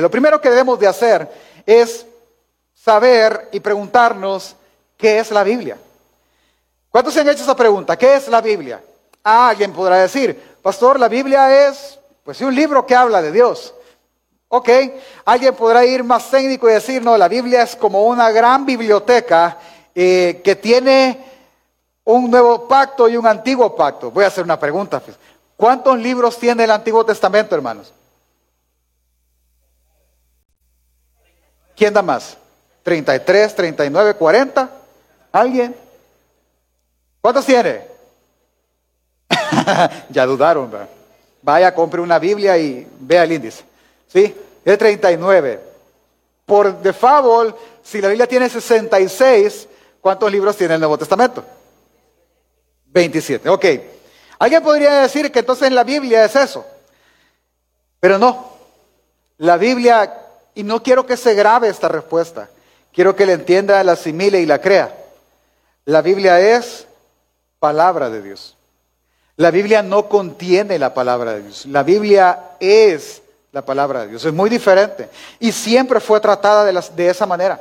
lo primero que debemos de hacer es saber y preguntarnos qué es la Biblia. ¿Cuántos se han hecho esa pregunta? ¿Qué es la Biblia? Ah, alguien podrá decir, pastor, la Biblia es pues un libro que habla de Dios. Ok, alguien podrá ir más técnico y decir, no, la Biblia es como una gran biblioteca eh, que tiene un nuevo pacto y un antiguo pacto. Voy a hacer una pregunta. Pues. ¿Cuántos libros tiene el Antiguo Testamento, hermanos? ¿Quién da más? ¿33, 39, 40? ¿Alguien? ¿Cuántos tiene? ya dudaron, ¿verdad? Vaya, compre una Biblia y vea el índice. ¿Sí? Es 39. Por default, si la Biblia tiene 66, ¿cuántos libros tiene el Nuevo Testamento? 27. Ok. Alguien podría decir que entonces la Biblia es eso. Pero no. La Biblia, y no quiero que se grabe esta respuesta, quiero que la entienda, la asimile y la crea. La Biblia es palabra de Dios. La Biblia no contiene la palabra de Dios. La Biblia es la palabra de Dios. Es muy diferente. Y siempre fue tratada de, de esa manera.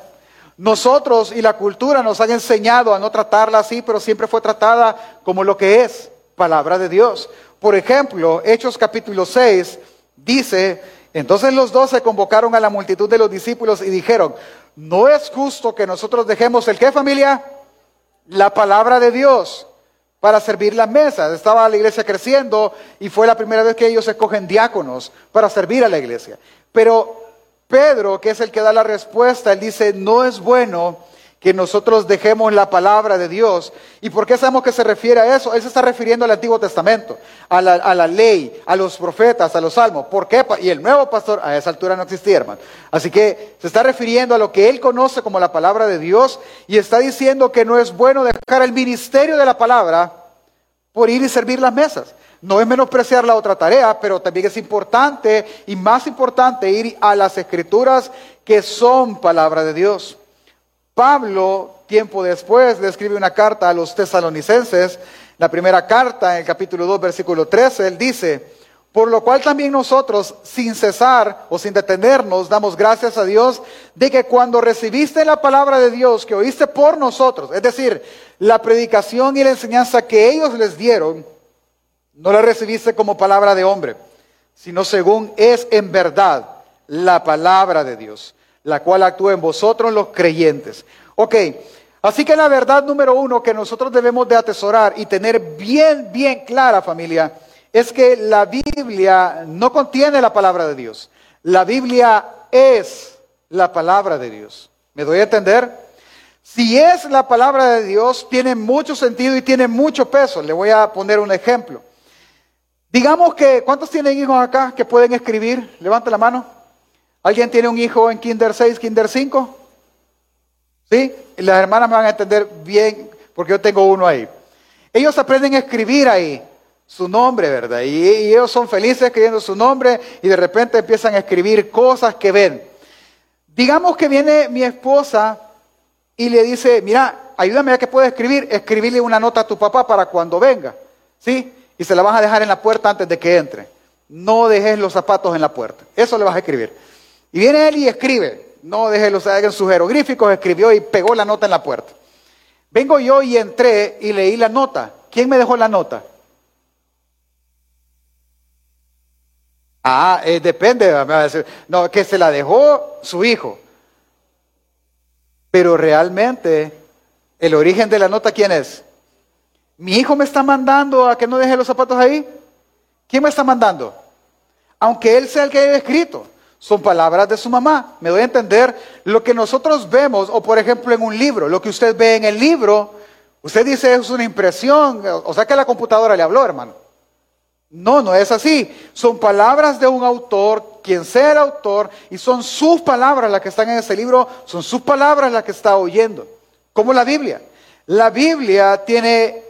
Nosotros y la cultura nos han enseñado a no tratarla así, pero siempre fue tratada como lo que es, palabra de Dios. Por ejemplo, Hechos capítulo 6 dice, entonces los dos se convocaron a la multitud de los discípulos y dijeron, no es justo que nosotros dejemos el qué familia? La palabra de Dios para servir las mesas. Estaba la iglesia creciendo y fue la primera vez que ellos escogen diáconos para servir a la iglesia. Pero Pedro, que es el que da la respuesta, él dice, no es bueno que nosotros dejemos la palabra de Dios. ¿Y por qué sabemos que se refiere a eso? Él se está refiriendo al Antiguo Testamento, a la, ley, a los profetas, a los salmos. ¿Por qué? Y el nuevo pastor a esa altura no existía, hermano. Así que se está refiriendo a lo que él conoce como la palabra de Dios y está diciendo que no es bueno dejar el ministerio de la palabra por ir y servir las mesas. No es menospreciar la otra tarea, pero también es importante y más importante ir a las escrituras que son palabra de Dios. Pablo, tiempo después, le escribe una carta a los tesalonicenses, la primera carta en el capítulo 2, versículo 13, él dice, por lo cual también nosotros, sin cesar o sin detenernos, damos gracias a Dios de que cuando recibiste la palabra de Dios que oíste por nosotros, es decir, la predicación y la enseñanza que ellos les dieron, no la recibiste como palabra de hombre, sino según es en verdad la palabra de Dios, la cual actúa en vosotros los creyentes. Ok, así que la verdad número uno que nosotros debemos de atesorar y tener bien, bien clara familia, es que la Biblia no contiene la palabra de Dios. La Biblia es la palabra de Dios. ¿Me doy a entender? Si es la palabra de Dios, tiene mucho sentido y tiene mucho peso. Le voy a poner un ejemplo. Digamos que, ¿cuántos tienen hijos acá que pueden escribir? Levante la mano. ¿Alguien tiene un hijo en Kinder 6, Kinder 5? ¿Sí? las hermanas me van a entender bien porque yo tengo uno ahí. Ellos aprenden a escribir ahí su nombre, ¿verdad? Y, ellos son felices escribiendo su nombre y de repente empiezan a escribir cosas que ven. Digamos que viene mi esposa y le dice, mira, ayúdame a que pueda escribir, escribirle una nota a tu papá para cuando venga, ¿sí? y se la vas a dejar en la puerta antes de que entre. No dejes los zapatos en la puerta. Eso le vas a escribir. Y viene él y escribe. No dejes los en sus jeroglíficos, escribió y pegó la nota en la puerta. Vengo yo y entré y leí la nota. ¿Quién me dejó la nota? Ah, eh, depende, me va a decir. No, que se la dejó su hijo. Pero realmente, el origen de la nota, ¿quién es? Mi hijo me está mandando a que no deje los zapatos ahí. ¿Quién me está mandando? Aunque él sea el que haya escrito. Son palabras de su mamá. Me doy a entender lo que nosotros vemos, o por ejemplo en un libro, lo que usted ve en el libro, usted dice es una impresión, o sea que la computadora le habló, hermano. No, no es así. Son palabras de un autor, quien sea el autor, y son sus palabras las que están en ese libro, son sus palabras las que está oyendo. Como la Biblia. La Biblia tiene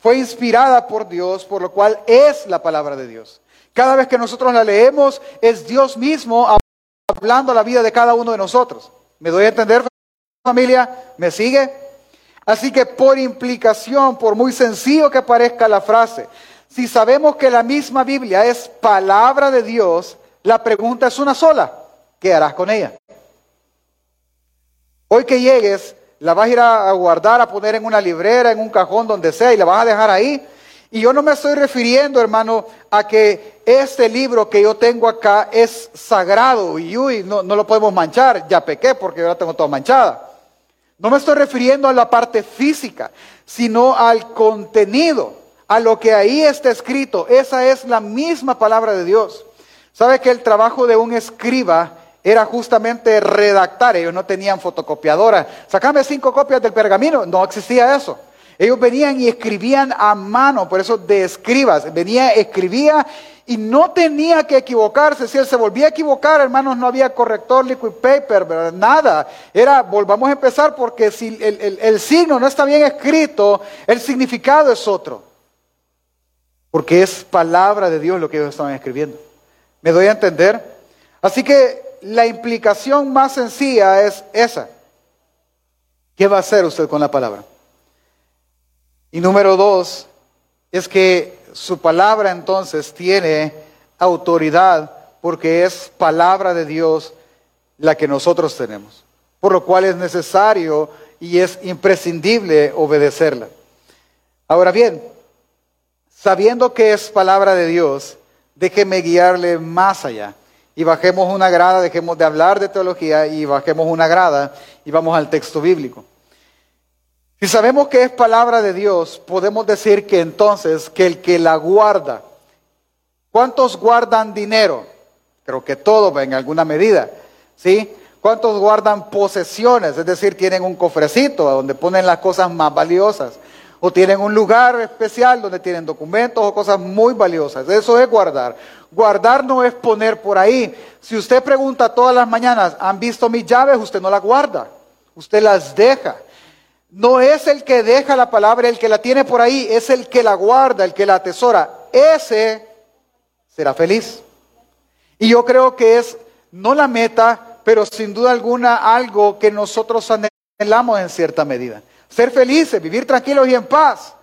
fue inspirada por Dios, por lo cual es la palabra de Dios. Cada vez que nosotros la leemos, es Dios mismo hablando la vida de cada uno de nosotros. ¿Me doy a entender, familia? ¿Me sigue? Así que por implicación, por muy sencillo que parezca la frase, si sabemos que la misma Biblia es palabra de Dios, la pregunta es una sola. ¿qué harás con ella? Hoy que llegues, la vas a ir a guardar, a poner en una librera, en un cajón, donde sea, y la vas a dejar ahí. Y yo no me estoy refiriendo, hermano, a que este libro que yo tengo acá es sagrado y uy, no, no lo podemos manchar. Ya pequé porque yo la tengo toda manchada. No me estoy refiriendo a la parte física, sino al contenido, a lo que ahí está escrito. Esa es la misma palabra de Dios. ¿Sabe que el trabajo de un escriba era justamente redactar? Ellos no tenían fotocopiadora. Sacame cinco copias del pergamino. No existía eso. Ellos venían y escribían a mano, por eso de escribas. Venía, escribía y no tenía que equivocarse. Si él se volvía a equivocar, hermanos, no había corrector, liquid paper, nada. Era, volvamos a empezar porque si el, el signo no está bien escrito, el significado es otro. Porque es palabra de Dios lo que ellos estaban escribiendo. ¿Me doy a entender? Así que la implicación más sencilla es esa. ¿Qué va a hacer usted con la palabra? Y número dos, es que su palabra entonces tiene autoridad porque es palabra de Dios la que nosotros tenemos. Por lo cual es necesario y es imprescindible obedecerla. Ahora bien, sabiendo que es palabra de Dios, déjeme guiarle más allá. Y bajemos una grada, dejemos de hablar de teología y bajemos una grada y vamos al texto bíblico. Si sabemos que es palabra de Dios, podemos decir que entonces que el que la guarda, ¿cuántos guardan dinero? Creo que todos en alguna medida, ¿sí? ¿Cuántos guardan posesiones? Es decir, tienen un cofrecito donde ponen las cosas más valiosas. O tienen un lugar especial donde tienen documentos o cosas muy valiosas. Eso es guardar. Guardar no es poner por ahí. Si usted pregunta todas las mañanas, ¿han visto mis llaves? Usted no las guarda. Usted las deja. No es el que deja la palabra, el que la tiene por ahí, es el que la guarda, el que la atesora. Ese será feliz. Y yo creo que es no la meta, pero sin duda alguna algo que nosotros anhelamos en cierta medida. Ser felices, vivir tranquilos y en paz.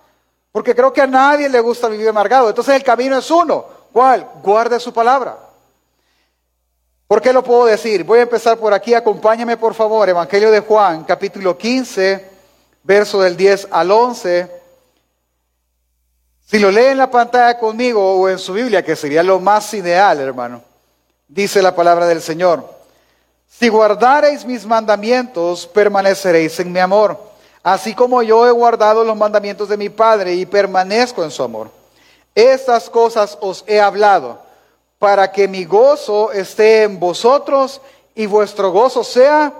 Porque creo que a nadie le gusta vivir amargado. Entonces el camino es uno. ¿Cuál? Guarde su palabra. ¿Por qué lo puedo decir? Voy a empezar por aquí. Acompáñame por favor. Evangelio de Juan, capítulo 15 verso del 10 al 11. Si lo lee en la pantalla conmigo o en su Biblia, que sería lo más ideal, hermano, dice la palabra del Señor. Si guardareis mis mandamientos, permaneceréis en mi amor, así como yo he guardado los mandamientos de mi Padre y permanezco en su amor. Estas cosas os he hablado, para que mi gozo esté en vosotros y vuestro gozo sea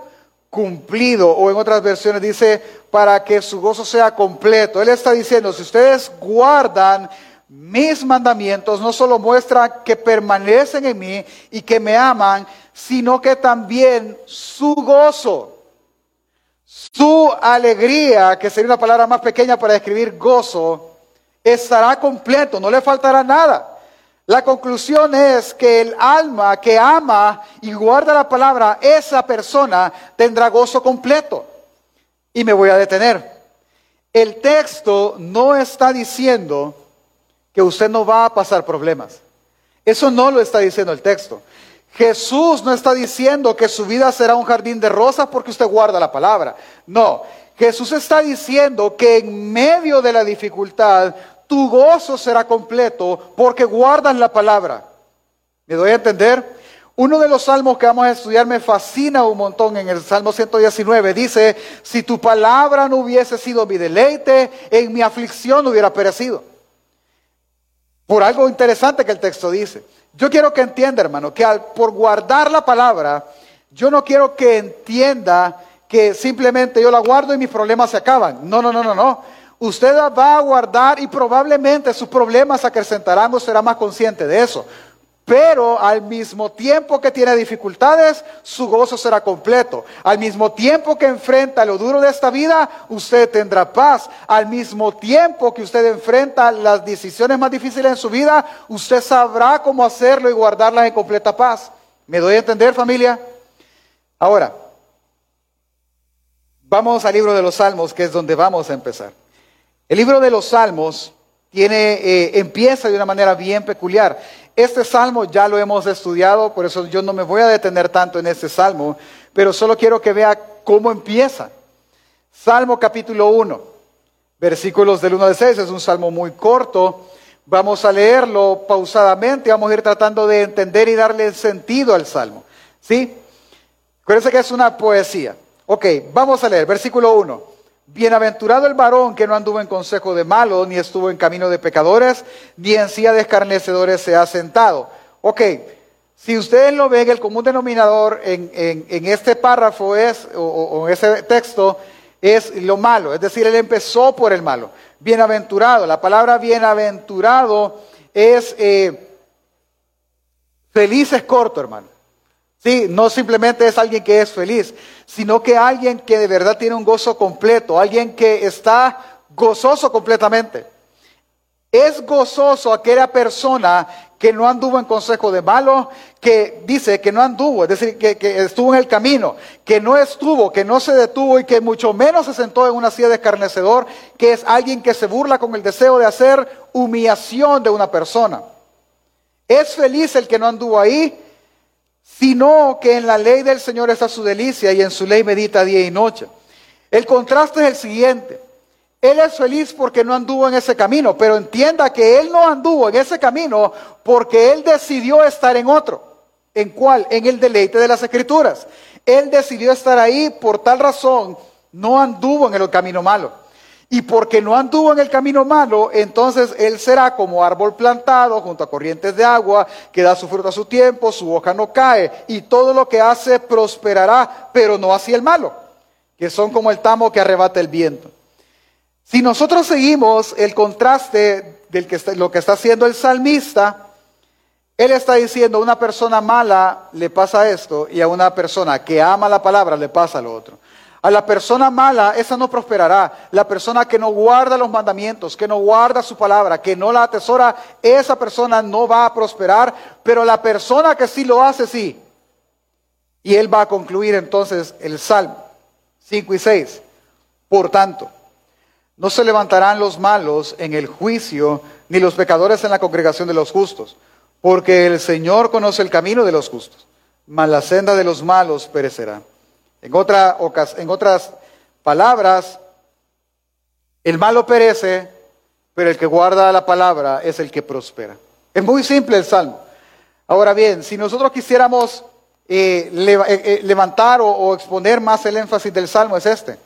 cumplido, o en otras versiones dice, para que su gozo sea completo. Él está diciendo, si ustedes guardan mis mandamientos, no solo muestra que permanecen en mí y que me aman, sino que también su gozo, su alegría, que sería una palabra más pequeña para describir gozo, estará completo, no le faltará nada. La conclusión es que el alma que ama y guarda la palabra, esa persona tendrá gozo completo. Y me voy a detener. El texto no está diciendo que usted no va a pasar problemas. Eso no lo está diciendo el texto. Jesús no está diciendo que su vida será un jardín de rosas porque usted guarda la palabra. No, Jesús está diciendo que en medio de la dificultad tu gozo será completo porque guardas la palabra. ¿Me doy a entender? Uno de los salmos que vamos a estudiar me fascina un montón en el Salmo 119. Dice, si tu palabra no hubiese sido mi deleite, en mi aflicción hubiera perecido. Por algo interesante que el texto dice. Yo quiero que entienda, hermano, que al, por guardar la palabra, yo no quiero que entienda que simplemente yo la guardo y mis problemas se acaban. No, no, no, no, no. Usted va a guardar y probablemente sus problemas se acrecentarán o será más consciente de eso. Pero al mismo tiempo que tiene dificultades, su gozo será completo. Al mismo tiempo que enfrenta lo duro de esta vida, usted tendrá paz. Al mismo tiempo que usted enfrenta las decisiones más difíciles en su vida, usted sabrá cómo hacerlo y guardarlas en completa paz. ¿Me doy a entender, familia? Ahora, vamos al libro de los Salmos, que es donde vamos a empezar. El libro de los Salmos eh, empieza de una manera bien peculiar. Este salmo ya lo hemos estudiado, por eso yo no me voy a detener tanto en este salmo, pero solo quiero que vea cómo empieza. Salmo capítulo 1, versículos del 1 al 6, es un salmo muy corto. Vamos a leerlo pausadamente, vamos a ir tratando de entender y darle sentido al salmo. ¿Sí? Acuérdense que es una poesía. Ok, vamos a leer, versículo 1. Bienaventurado el varón que no anduvo en consejo de malos, ni estuvo en camino de pecadores, ni en silla de escarnecedores se ha sentado. Ok, si ustedes lo ven, el común denominador en, este párrafo es, o, en ese texto, es lo malo. Es decir, él empezó por el malo. Bienaventurado. La palabra bienaventurado es eh, feliz es corto, hermano. Sí, no simplemente es alguien que es feliz, sino que alguien que de verdad tiene un gozo completo, alguien que está gozoso completamente. Es gozoso aquella persona que no anduvo en consejo de malo, que dice que no anduvo, es decir, que, estuvo en el camino, que no estuvo, que no se detuvo y que mucho menos se sentó en una silla de escarnecedor, que es alguien que se burla con el deseo de hacer humillación de una persona. Es feliz el que no anduvo ahí, sino que en la ley del Señor está su delicia y en su ley medita día y noche. El contraste es el siguiente. Él es feliz porque no anduvo en ese camino, pero entienda que él no anduvo en ese camino porque él decidió estar en otro. ¿En cuál? En el deleite de las escrituras. Él decidió estar ahí por tal razón, no anduvo en el camino malo. Y porque no anduvo en el camino malo, entonces él será como árbol plantado junto a corrientes de agua, que da su fruto a su tiempo, su hoja no cae, y todo lo que hace prosperará, pero no así el malo, que son como el tamo que arrebata el viento. Si nosotros seguimos el contraste de lo que está haciendo el salmista, él está diciendo a una persona mala le pasa esto y a una persona que ama la palabra le pasa lo otro. A la persona mala, esa no prosperará. La persona que no guarda los mandamientos, que no guarda su palabra, que no la atesora, esa persona no va a prosperar, pero la persona que sí lo hace, sí. Y él va a concluir entonces el Salmo 5 y 6. Por tanto, no se levantarán los malos en el juicio, ni los pecadores en la congregación de los justos, porque el Señor conoce el camino de los justos, mas la senda de los malos perecerá. En, otra, en otras palabras, el malo perece, pero el que guarda la palabra es el que prospera. Es muy simple el salmo. Ahora bien, si nosotros quisiéramos eh, eh, eh, levantar o exponer más el énfasis del salmo, es este.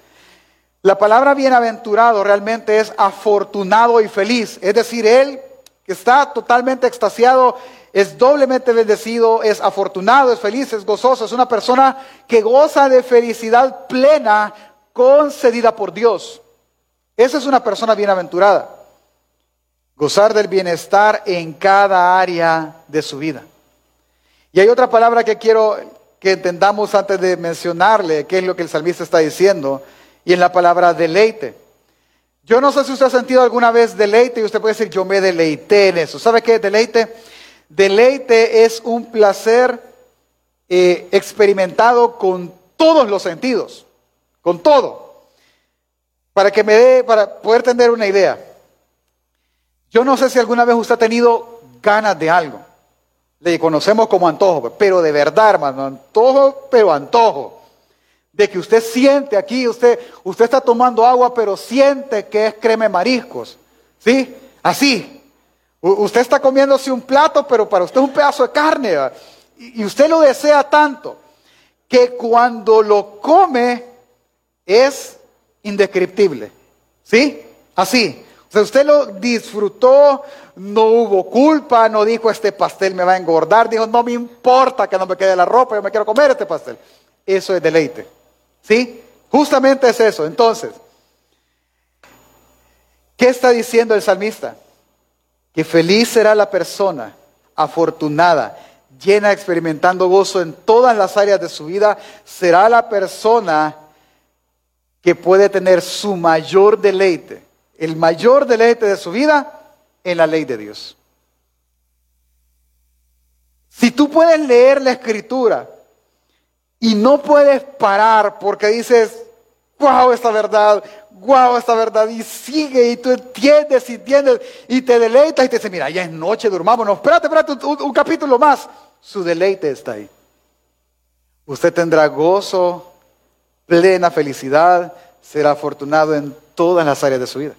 La palabra bienaventurado realmente es afortunado y feliz. Es decir, él que está totalmente extasiado, es doblemente bendecido, es afortunado, es feliz, es gozoso, es una persona que goza de felicidad plena concedida por Dios. Esa es una persona bienaventurada. Gozar del bienestar en cada área de su vida. Y hay otra palabra que quiero que entendamos antes de mencionarle, qué es lo que el salmista está diciendo y en la palabra deleite. Yo no sé si usted ha sentido alguna vez deleite y usted puede decir, yo me deleité en eso. ¿Sabe qué es deleite? Deleite es un placer eh, experimentado con todos los sentidos, con todo. Para que me dé, para poder tener una idea. Yo no sé si alguna vez usted ha tenido ganas de algo. Le conocemos como antojo, pero de verdad, hermano, antojo, pero antojo de que usted siente aquí, usted, usted está tomando agua, pero siente que es creme mariscos. ¿Sí? Así. Usted está comiéndose un plato, pero para usted es un pedazo de carne. Y, usted lo desea tanto que cuando lo come es indescriptible. ¿Sí? Así. O sea, usted lo disfrutó, no hubo culpa, no dijo este pastel me va a engordar, dijo no me importa que no me quede la ropa, yo me quiero comer este pastel. Eso es deleite. ¿Sí? Justamente es eso. Entonces, ¿qué está diciendo el salmista? Que feliz será la persona afortunada, llena, experimentando gozo en todas las áreas de su vida, será la persona que puede tener su mayor deleite, el mayor deleite de su vida en la ley de Dios. Si tú puedes leer la escritura y no puedes parar porque dices, wow esta verdad, wow esta verdad, y sigue, y tú entiendes, y entiendes, y te deleitas, y te dice, mira, ya es noche, durmámonos, espérate, espérate, un capítulo más. Su deleite está ahí. Usted tendrá gozo, plena felicidad, será afortunado en todas las áreas de su vida.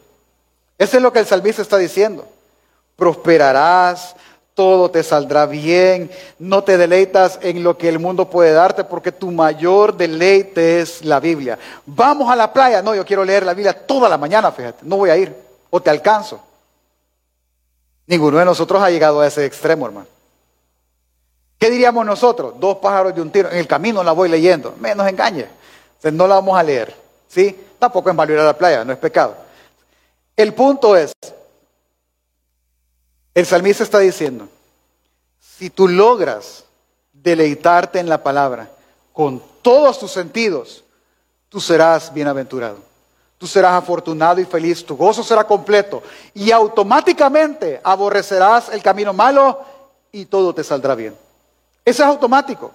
Eso es lo que el salmista está diciendo. Prosperarás, todo te saldrá bien, no te deleitas en lo que el mundo puede darte porque tu mayor deleite es la Biblia. Vamos a la playa, no, yo quiero leer la Biblia toda la mañana, fíjate, no voy a ir o te alcanzo. Ninguno de nosotros ha llegado a ese extremo, hermano. ¿Qué diríamos nosotros? Dos pájaros de un tiro. En el camino la voy leyendo. Menos engañe. no la vamos a leer. ¿Sí? Tampoco es malo ir a la playa, no es pecado. El punto es, el salmista está diciendo, si tú logras deleitarte en la palabra con todos tus sentidos, tú serás bienaventurado. Tú serás afortunado y feliz, tu gozo será completo y automáticamente aborrecerás el camino malo y todo te saldrá bien. Eso es automático.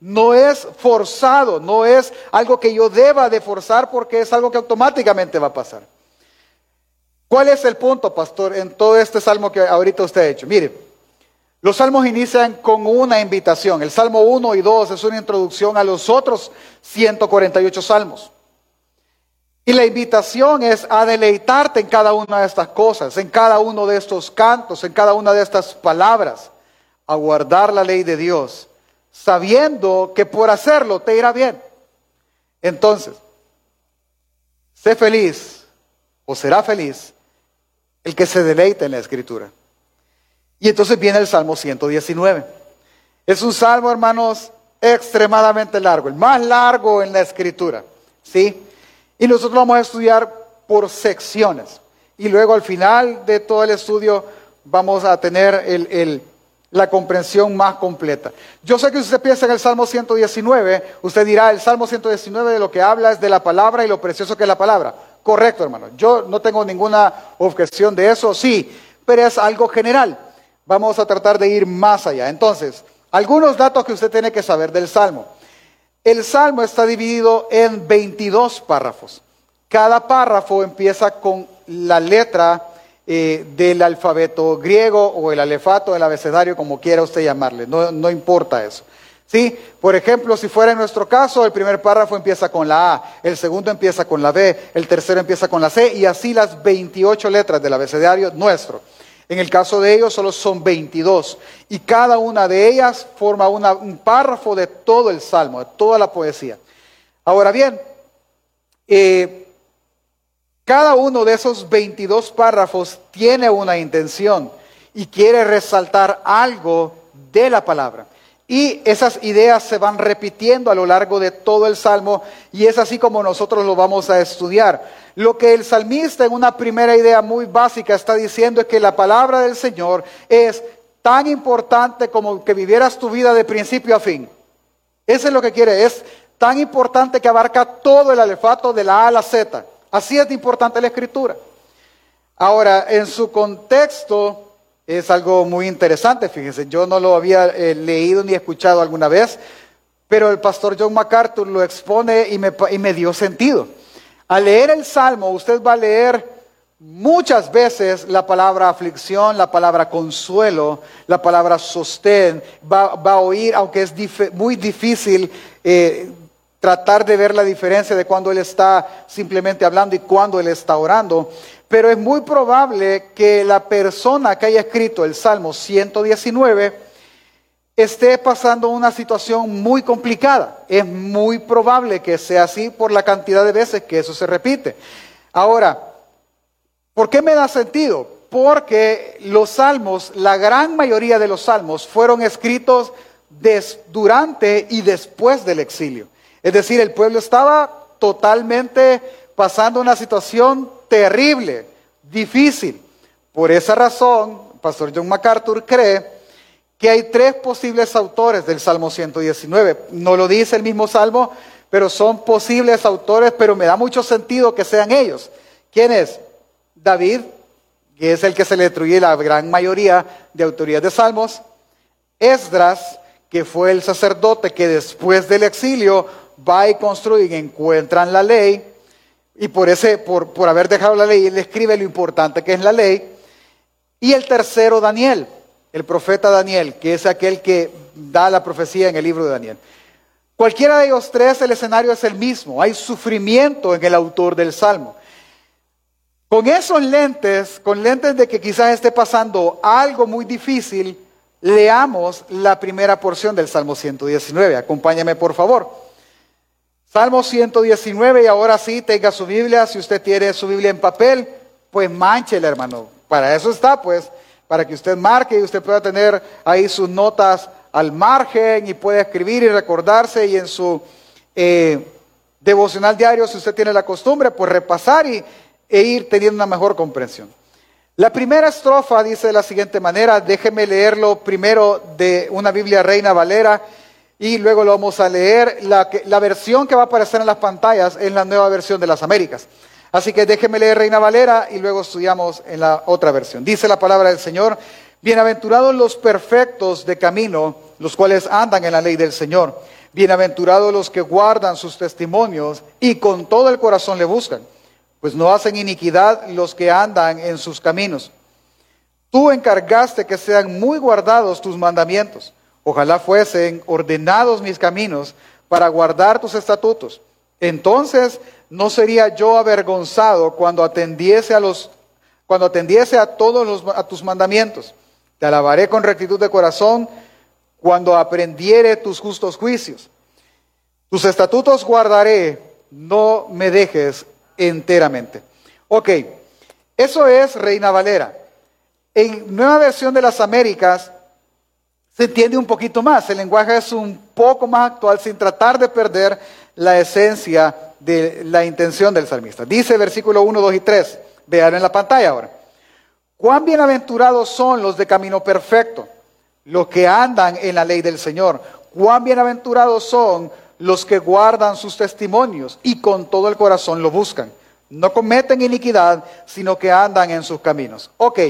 No es forzado, no es algo que yo deba de forzar porque es algo que automáticamente va a pasar. ¿Cuál es el punto, pastor, en todo este salmo que ahorita usted ha hecho? Mire, los salmos inician con una invitación. El salmo 1 y 2 es una introducción a los otros 148 salmos. Y la invitación es a deleitarte en cada una de estas cosas, en cada uno de estos cantos, en cada una de estas palabras, a guardar la ley de Dios, sabiendo que por hacerlo te irá bien. Entonces, sé feliz o será feliz el que se deleita en la escritura. Y entonces viene el Salmo 119. Es un salmo, hermanos, extremadamente largo, el más largo en la escritura. ¿Sí? Y nosotros vamos a estudiar por secciones. Y luego al final de todo el estudio vamos a tener la comprensión más completa. Yo sé que usted piensa en el Salmo 119, usted dirá, el Salmo 119 de lo que habla es de la palabra y lo precioso que es la palabra. Correcto, hermano. Yo no tengo ninguna objeción de eso, sí, pero es algo general. Vamos a tratar de ir más allá. Entonces, algunos datos que usted tiene que saber del Salmo. El Salmo está dividido en 22 párrafos. Cada párrafo empieza con la letra eh, del alfabeto griego o el alefato del abecedario, como quiera usted llamarle. No, no importa eso. ¿Sí? Por ejemplo, si fuera en nuestro caso, el primer párrafo empieza con la A, el segundo empieza con la B, el tercero empieza con la C y así las 28 letras del abecedario nuestro. En el caso de ellos solo son 22 y cada una de ellas forma un párrafo de todo el salmo, de toda la poesía. Ahora bien, eh, cada uno de esos 22 párrafos tiene una intención y quiere resaltar algo de la palabra. Y esas ideas se van repitiendo a lo largo de todo el Salmo y es así como nosotros lo vamos a estudiar. Lo que el salmista en una primera idea muy básica está diciendo es que la palabra del Señor es tan importante como que vivieras tu vida de principio a fin. Eso es lo que quiere, es tan importante que abarca todo el alefato de la A a la Z. Así es de importante la escritura. Ahora, en su contexto, es algo muy interesante, fíjense, yo no lo había eh, leído ni escuchado alguna vez, pero el pastor John MacArthur lo expone y me, y me dio sentido. Al leer el Salmo, usted va a leer muchas veces la palabra aflicción, la palabra consuelo, la palabra sostén, va, a oír, aunque es muy difícil eh, tratar de ver la diferencia de cuando él está simplemente hablando y cuando él está orando. Pero es muy probable que la persona que haya escrito el Salmo 119 esté pasando una situación muy complicada. Es muy probable que sea así por la cantidad de veces que eso se repite. Ahora, ¿por qué me da sentido? Porque los salmos, la gran mayoría de los salmos fueron escritos durante y después del exilio. Es decir, el pueblo estaba totalmente pasando una situación terrible, difícil. Por esa razón, Pastor John MacArthur cree que hay tres posibles autores del Salmo 119. No lo dice el mismo Salmo, pero son posibles autores, pero me da mucho sentido que sean ellos. ¿Quién es? David, que es el que se le atribuye la gran mayoría de autorías de Salmos. Esdras, que fue el sacerdote que después del exilio va y construye y encuentran la ley. Y por, ese, por, por haber dejado la ley, él escribe lo importante que es la ley. Y el tercero, Daniel, el profeta Daniel, que es aquel que da la profecía en el libro de Daniel. Cualquiera de ellos tres, el escenario es el mismo. Hay sufrimiento en el autor del Salmo. Con esos lentes, con lentes de que quizás esté pasando algo muy difícil, leamos la primera porción del Salmo 119. Acompáñame, por favor. Salmo 119, y ahora sí, tenga su Biblia. Si usted tiene su Biblia en papel, pues manchela, hermano. Para eso está, pues, para que usted marque y usted pueda tener ahí sus notas al margen y pueda escribir y recordarse y en su eh, devocional diario, si usted tiene la costumbre, pues repasar y, e ir teniendo una mejor comprensión. La primera estrofa dice de la siguiente manera, déjeme leerlo primero de una Biblia Reina Valera y luego lo vamos a leer. La, la versión que va a aparecer en las pantallas es la nueva versión de las Américas. Así que déjeme leer Reina Valera y luego estudiamos en la otra versión. Dice la palabra del Señor, bienaventurados los perfectos de camino, los cuales andan en la ley del Señor. Bienaventurados los que guardan sus testimonios y con todo el corazón le buscan pues no hacen iniquidad los que andan en sus caminos. Tú encargaste que sean muy guardados tus mandamientos. Ojalá fuesen ordenados mis caminos para guardar tus estatutos. Entonces no sería yo avergonzado cuando atendiese a los cuando atendiese a todos los, a tus mandamientos. Te alabaré con rectitud de corazón cuando aprendiere tus justos juicios. Tus estatutos guardaré, no me dejes enteramente. Ok, eso es Reina Valera. En Nueva Versión de las Américas se entiende un poquito más. El lenguaje es un poco más actual sin tratar de perder la esencia de la intención del salmista. Dice versículo 1, 2 y 3. Vean en la pantalla ahora. Cuán bienaventurados son los de camino perfecto, los que andan en la ley del Señor. Cuán bienaventurados son los que guardan sus testimonios y con todo el corazón lo buscan. No cometen iniquidad, sino que andan en sus caminos. Ok,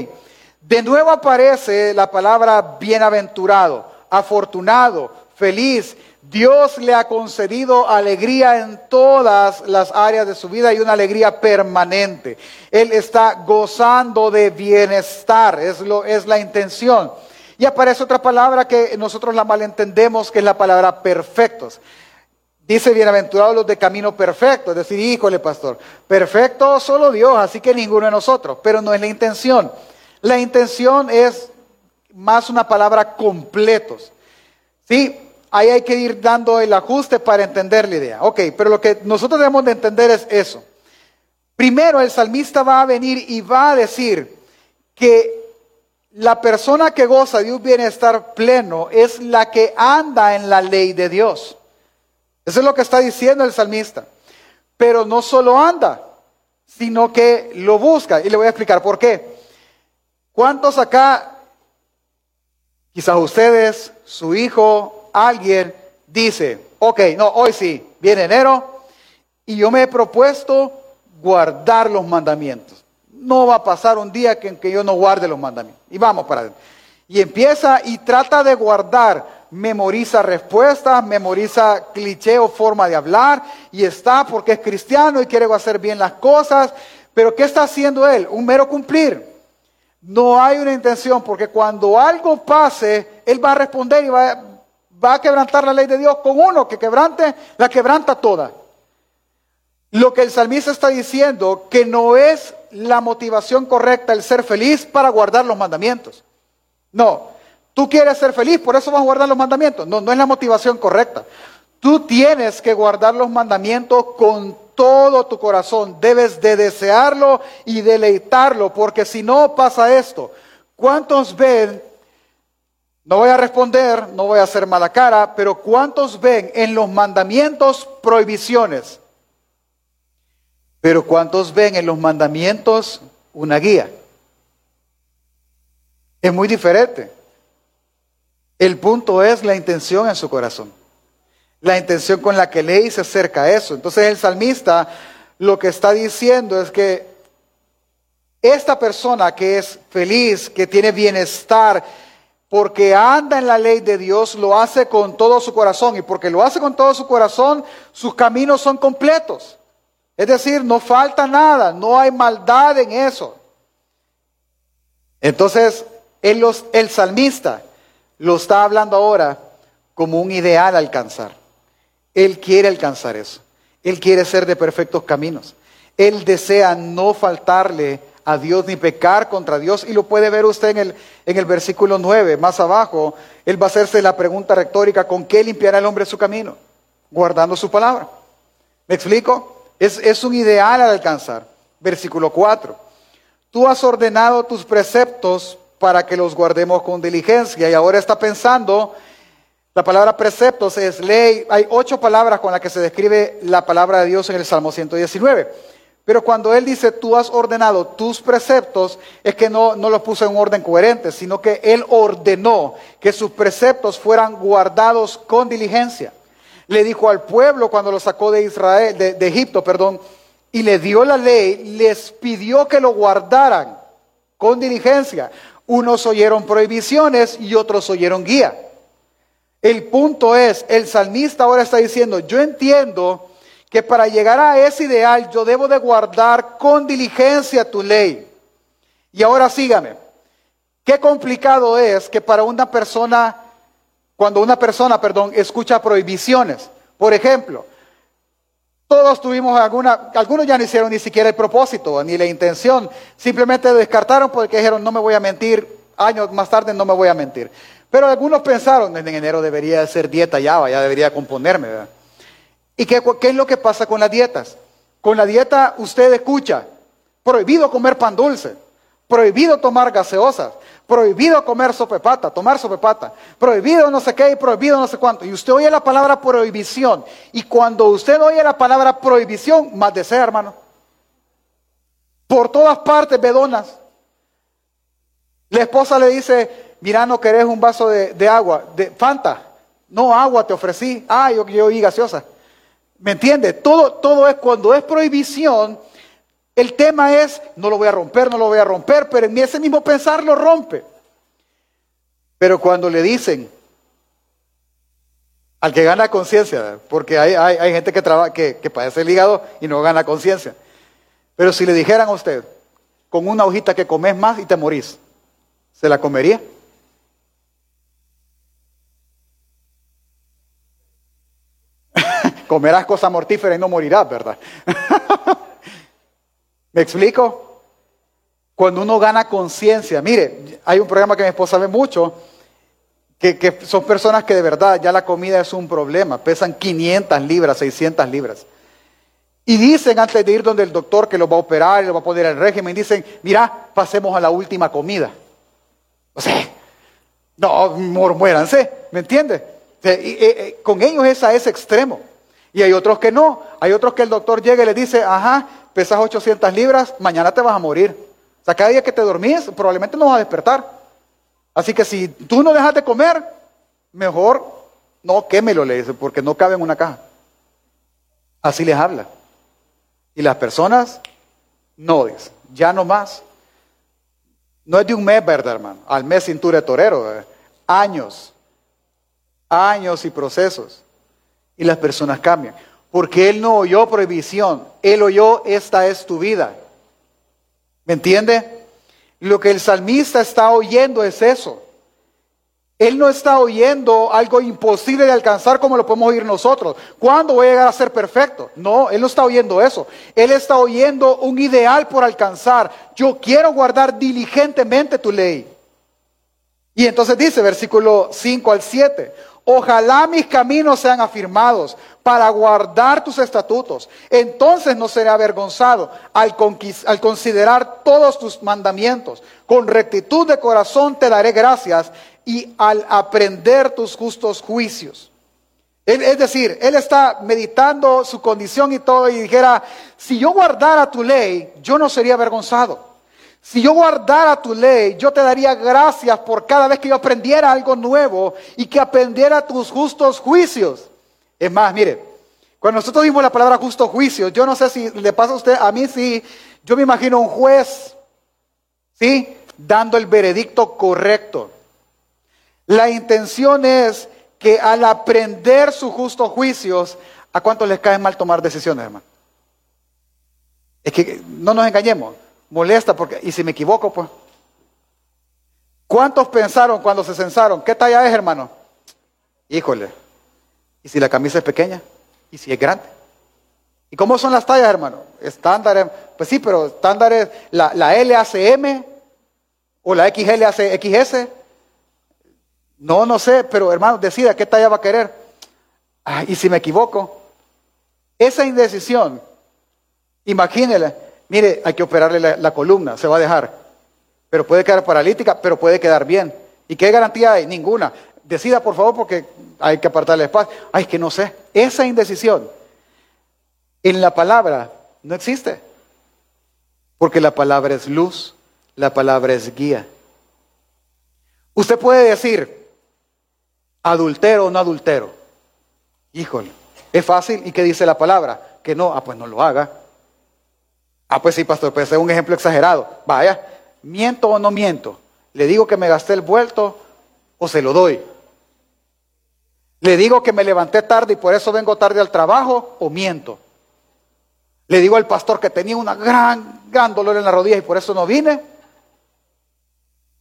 de nuevo aparece la palabra bienaventurado, afortunado, feliz. Dios le ha concedido alegría en todas las áreas de su vida y una alegría permanente. Él está gozando de bienestar, es, lo, es la intención. Y aparece otra palabra que nosotros la malentendemos, que es la palabra perfectos. Dice, bienaventurados los de camino perfecto, es decir, híjole pastor, perfecto solo Dios, así que ninguno de nosotros, pero no es la intención. La intención es más una palabra completos. Sí, ahí hay que ir dando el ajuste para entender la idea. Ok, pero lo que nosotros debemos de entender es eso. Primero, el salmista va a venir y va a decir que la persona que goza de un bienestar pleno es la que anda en la ley de Dios. Eso es lo que está diciendo el salmista. Pero no solo anda, sino que lo busca. Y le voy a explicar por qué. ¿Cuántos acá, quizás ustedes, su hijo, alguien, dice, ok, no, hoy sí, viene enero, y yo me he propuesto guardar los mandamientos. No va a pasar un día que, que yo no guarde los mandamientos. Y vamos para adentro. Y empieza y trata de guardar memoriza respuestas, memoriza cliché o forma de hablar y está porque es cristiano y quiere hacer bien las cosas. Pero ¿qué está haciendo él? Un mero cumplir. No hay una intención porque cuando algo pase, él va a responder y va, a quebrantar la ley de Dios con uno que quebrante, la quebranta toda. Lo que el salmista está diciendo que no es la motivación correcta el ser feliz para guardar los mandamientos. No, Tú quieres ser feliz, por eso vas a guardar los mandamientos. No, no es la motivación correcta. Tú tienes que guardar los mandamientos con todo tu corazón. Debes de desearlo y deleitarlo, porque si no pasa esto. ¿Cuántos ven? No voy a responder, no voy a hacer mala cara, pero ¿cuántos ven en los mandamientos prohibiciones? Pero ¿cuántos ven en los mandamientos una guía? Es muy diferente. El punto es la intención en su corazón. La intención con la que lee y se acerca a eso. Entonces el salmista lo que está diciendo es que esta persona que es feliz, que tiene bienestar, porque anda en la ley de Dios, lo hace con todo su corazón. Y porque lo hace con todo su corazón, sus caminos son completos. Es decir, no falta nada, no hay maldad en eso. Entonces, el salmista lo está hablando ahora como un ideal alcanzar. Él quiere alcanzar eso. Él quiere ser de perfectos caminos. Él desea no faltarle a Dios ni pecar contra Dios. Y lo puede ver usted en el, en el versículo 9, más abajo. Él va a hacerse la pregunta retórica, ¿con qué limpiará el hombre su camino? Guardando su palabra. ¿Me explico? Es, es un ideal al alcanzar. Versículo 4. Tú has ordenado tus preceptos para que los guardemos con diligencia. Y ahora está pensando, la palabra preceptos es ley. Hay ocho palabras con las que se describe la palabra de Dios en el Salmo 119. Pero cuando Él dice, tú has ordenado tus preceptos, es que no, no los puso en orden coherente, sino que Él ordenó que sus preceptos fueran guardados con diligencia. Le dijo al pueblo cuando lo sacó de Israel, de Egipto, perdón, y le dio la ley, les pidió que lo guardaran con diligencia. Unos oyeron prohibiciones y otros oyeron guía. El punto es, el salmista ahora está diciendo, yo entiendo que para llegar a ese ideal yo debo de guardar con diligencia tu ley. Y ahora sígame. Qué complicado es que para una persona, cuando una persona, perdón, escucha prohibiciones. Por ejemplo, todos tuvimos alguna, algunos ya no hicieron ni siquiera el propósito, ni la intención, simplemente descartaron porque dijeron, no me voy a mentir, años más tarde no me voy a mentir. Pero algunos pensaron, en enero debería hacer dieta ya, ya debería componerme. ¿Y qué, es lo que pasa con las dietas? Con la dieta usted escucha, prohibido comer pan dulce, prohibido tomar gaseosas, prohibido comer sopepata, tomar sopepata, prohibido no sé qué y prohibido no sé cuánto. Y usted oye la palabra prohibición. Y cuando usted oye la palabra prohibición, más desea, hermano. Por todas partes, bedonas. La esposa le dice, mira, no querés un vaso de, agua, de Fanta. No, agua te ofrecí. Ah, yo, yo gaseosa. ¿Me entiende? Todo, todo es cuando es prohibición, el tema es, no lo voy a romper, no lo voy a romper, pero en ese mismo pensar lo rompe. Pero cuando le dicen al que gana conciencia, porque hay, hay, gente que, trabaja, que, que padece el hígado y no gana conciencia, pero si le dijeran a usted, con una hojita que comes más y te morís, ¿se la comería? Comerás cosa mortífera y no morirás, ¿verdad? ¿Me explico? Cuando uno gana conciencia, mire, hay un programa que mi esposa ve mucho, que, son personas que de verdad ya la comida es un problema, pesan 500 libras, 600 libras. Y dicen antes de ir donde el doctor que los va a operar y los va a poner el régimen, dicen, mira, pasemos a la última comida. O sea, no, muéranse, ¿me entiende? con ellos es a ese extremo. Y hay otros que no. Hay otros que el doctor llega y le dice, ajá, pesas 800 libras, mañana te vas a morir. O sea, cada día que te dormís, probablemente no vas a despertar. Así que si tú no dejas de comer, mejor no quémelo, le dice, porque no cabe en una caja. Así les habla. Y las personas, no, dice, ya no más. No es de un mes, ¿verdad, hermano? Al mes cintura de torero. Años. Años y procesos. Y las personas cambian. Porque Él no oyó prohibición, Él oyó, esta es tu vida. ¿Me entiende? Lo que el salmista está oyendo es eso. Él no está oyendo algo imposible de alcanzar como lo podemos oír nosotros. ¿Cuándo voy a llegar a ser perfecto? No, Él no está oyendo eso. Él está oyendo un ideal por alcanzar. Yo quiero guardar diligentemente tu ley. Y entonces dice, versículo 5 al 7, ojalá mis caminos sean afirmados, para guardar tus estatutos. Entonces no seré avergonzado al, considerar todos tus mandamientos. Con rectitud de corazón te daré gracias y al aprender tus justos juicios. es decir, él está meditando su condición y todo y dijera, si yo guardara tu ley, yo no sería avergonzado. Si yo guardara tu ley, yo te daría gracias por cada vez que yo aprendiera algo nuevo y que aprendiera tus justos juicios. Es más, mire, cuando nosotros vimos la palabra justo juicio, yo no sé si le pasa a usted, a mí sí, yo me imagino un juez, ¿sí? Dando el veredicto correcto. La intención es que al aprender sus justos juicios, ¿a cuántos les cae mal tomar decisiones, hermano? Es que no nos engañemos, molesta porque, y si me equivoco, pues. ¿Cuántos pensaron cuando se censaron? ¿Qué talla es, hermano? Híjole. ¿Y si la camisa es pequeña? ¿Y si es grande? ¿Y cómo son las tallas, hermano? Estándares. Pues sí, pero estándares, la, la L hace M o la XL hace XS. No, no sé, pero hermano, decida qué talla va a querer. y si me equivoco, esa indecisión, imagínele, mire, hay que operarle la, columna, se va a dejar, pero puede quedar paralítica, pero puede quedar bien. ¿Y qué garantía hay? Ninguna. Decida, por favor, porque hay que apartarle espacio. Ay, que no sé. Esa indecisión en la palabra no existe. Porque la palabra es luz, la palabra es guía. Usted puede decir, adultero o no adultero. Híjole, es fácil. ¿Y qué dice la palabra? Que no, ah, pues no lo haga. Ah, pues sí, pastor, pues es un ejemplo exagerado. Vaya, miento o no miento. Le digo que me gasté el vuelto o se lo doy. Le digo que me levanté tarde y por eso vengo tarde al trabajo o miento. Le digo al pastor que tenía una gran, gran dolor en la rodilla y por eso no vine.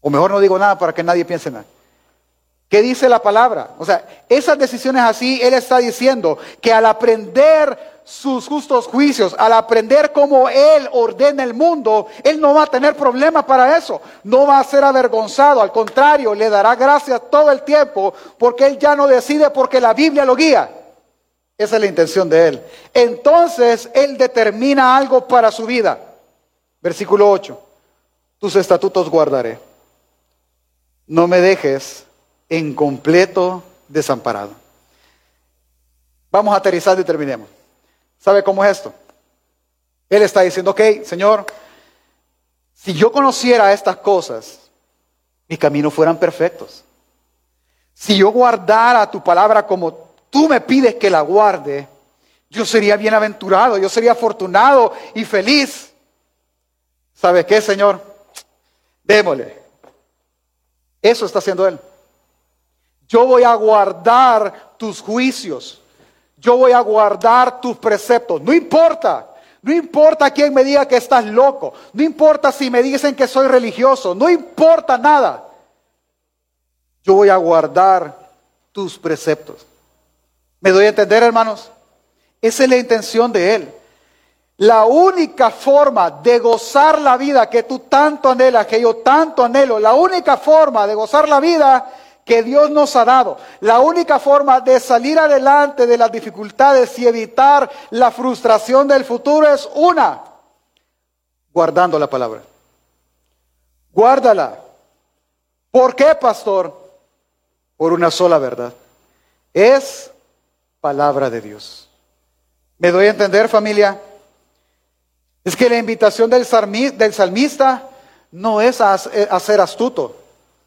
O mejor no digo nada para que nadie piense nada. ¿Qué dice la palabra? O sea, esas decisiones así, Él está diciendo que al aprender sus justos juicios, al aprender cómo Él ordena el mundo, Él no va a tener problema para eso. No va a ser avergonzado, al contrario, le dará gracias todo el tiempo porque Él ya no decide porque la Biblia lo guía. Esa es la intención de Él. Entonces Él determina algo para su vida. Versículo 8. Tus estatutos guardaré. No me dejes en completo desamparado. Vamos a aterrizar y terminemos. ¿Sabe cómo es esto? Él está diciendo, ok, Señor, si yo conociera estas cosas, mis caminos fueran perfectos. Si yo guardara tu palabra como tú me pides que la guarde, yo sería bienaventurado, yo sería afortunado y feliz. ¿Sabe qué, Señor? Démosle. Eso está haciendo Él. Yo voy a guardar tus juicios. Yo voy a guardar tus preceptos. No importa. No importa quién me diga que estás loco. No importa si me dicen que soy religioso. No importa nada. Yo voy a guardar tus preceptos. ¿Me doy a entender, hermanos? Esa es la intención de Él. La única forma de gozar la vida que tú tanto anhelas, que yo tanto anhelo, la única forma de gozar la vida que Dios nos ha dado. La única forma de salir adelante de las dificultades y evitar la frustración del futuro es una, guardando la palabra. Guárdala. ¿Por qué, pastor? Por una sola verdad. Es palabra de Dios. ¿Me doy a entender, familia? Es que la invitación del salmista no es a ser astuto.